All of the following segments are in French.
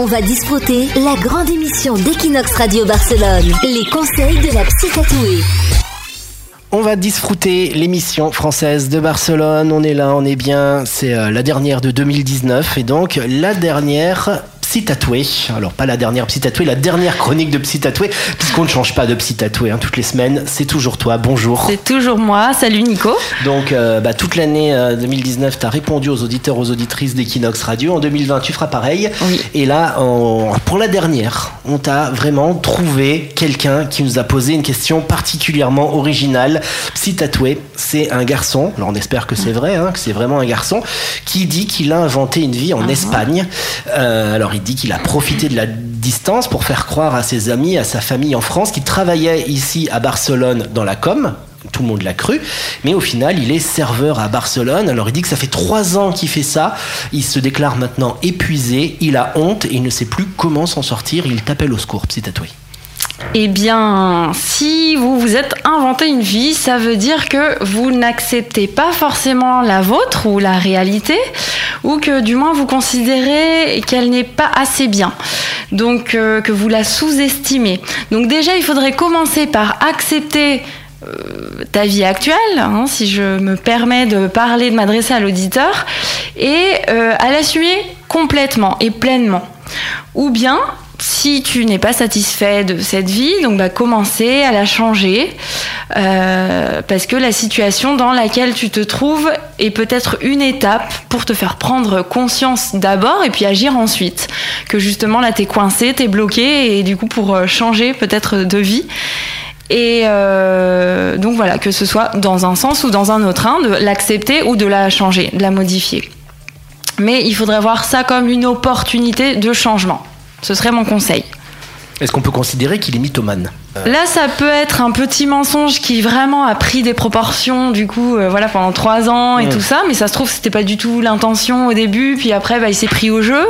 On va disputer la grande émission d'Equinox Radio Barcelone. Les conseils de la psy. On va disfruter l'émission française de Barcelone. On est là, on est bien. C'est euh, la dernière de 2019 et donc la dernière Psy Tatoué. Alors, pas la dernière Psy Tatoué, la dernière chronique de Psy Tatoué, puisqu'on ne change pas de Psy Tatoué hein, toutes les semaines. C'est toujours toi. Bonjour. C'est toujours moi. Salut Nico. Donc, euh, bah, toute l'année 2019, tu as répondu aux auditeurs, aux auditrices d'Equinox Radio. En 2020, tu feras pareil. Oui. Et là, pour la dernière, on t'a vraiment trouvé quelqu'un qui nous a posé une question particulièrement originale. Psy Tatoué, c'est un garçon, alors on espère que c'est vrai, hein, que c'est vraiment un garçon, qui dit qu'il a inventé une vie en Espagne. Euh, alors il dit qu'il a profité de la distance pour faire croire à ses amis, à sa famille en France, qu'il travaillait ici à Barcelone dans la com. Tout le monde l'a cru, mais au final, il est serveur à Barcelone. Alors, il dit que ça fait trois ans qu'il fait ça. Il se déclare maintenant épuisé. Il a honte et il ne sait plus comment s'en sortir. Il t'appelle au secours, psy tatoué. Eh bien, si vous vous êtes inventé une vie, ça veut dire que vous n'acceptez pas forcément la vôtre ou la réalité, ou que du moins vous considérez qu'elle n'est pas assez bien. Donc, euh, que vous la sous-estimez. Donc déjà, il faudrait commencer par accepter euh, ta vie actuelle, hein, si je me permets de parler, de m'adresser à l'auditeur, et euh, à l'assumer complètement et pleinement. Ou bien, si tu n'es pas satisfait de cette vie, donc bah, commencer à la changer, euh, parce que la situation dans laquelle tu te trouves est peut-être une étape pour te faire prendre conscience d'abord et puis agir ensuite. Que justement là t'es coincé, t'es bloqué et du coup pour euh, changer peut-être de vie. Et euh, donc voilà, que ce soit dans un sens ou dans un autre, hein, de l'accepter ou de la changer, de la modifier. Mais il faudrait voir ça comme une opportunité de changement. Ce serait mon conseil. Est-ce qu'on peut considérer qu'il est mythomane Là, ça peut être un petit mensonge qui vraiment a pris des proportions, du coup, euh, voilà, pendant trois ans et tout ça. Mais ça se trouve, c'était pas du tout l'intention au début. Puis après, bah, il s'est pris au jeu.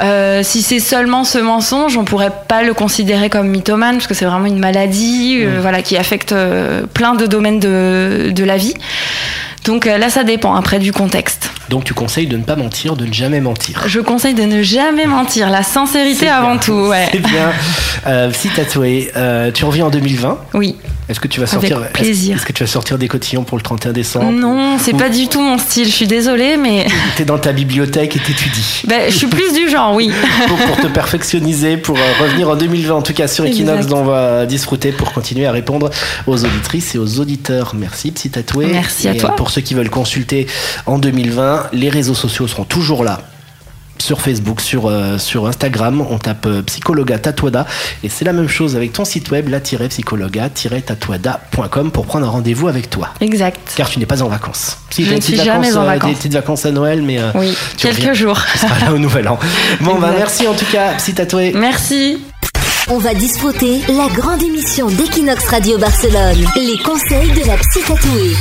Euh, si c'est seulement ce mensonge, on pourrait pas le considérer comme mythomane parce que c'est vraiment une maladie, euh, voilà, qui affecte euh, plein de domaines de, de la vie. Donc euh, là, ça dépend après du contexte. Donc, tu conseilles de ne pas mentir, de ne jamais mentir. Je conseille de ne jamais mentir, la sincérité avant bien. tout. Ouais. C'est bien. Euh, psy tatoué, euh, tu reviens en 2020. Oui. Est-ce que tu vas Avec sortir est-ce- plaisir. Est-ce que tu vas sortir des cotillons pour le 31 décembre Non, c'est Ou- pas du tout mon style. Je suis désolée, mais T'es dans ta bibliothèque et t'étudies. ben, je suis plus du genre, oui. pour, pour te perfectionniser, pour euh, revenir en 2020, en tout cas sur Equinox, dont on va disfruter pour continuer à répondre aux auditrices et aux auditeurs. Merci, Psy Tatoué. Merci à toi. Pour ceux qui veulent consulter en 2020, les réseaux sociaux seront toujours là. Sur Facebook, sur, euh, sur Instagram, on tape euh, Psychologa Tatuada et c'est la même chose avec ton site web, la-psychologa-tatuada.com pour prendre un rendez-vous avec toi. Exact. Car tu n'es pas en vacances. Si, Je t'as ne des petites suis jamais vacances, en euh, vacances. Des petites vacances à Noël, mais euh, Oui, tu quelques reviens. jours. tu seras là au Nouvel An. Bon, bah merci en tout cas, Psy Tatoué. Merci. On va disputer la grande émission d'Equinox Radio Barcelone. Les conseils de la psy tatouée.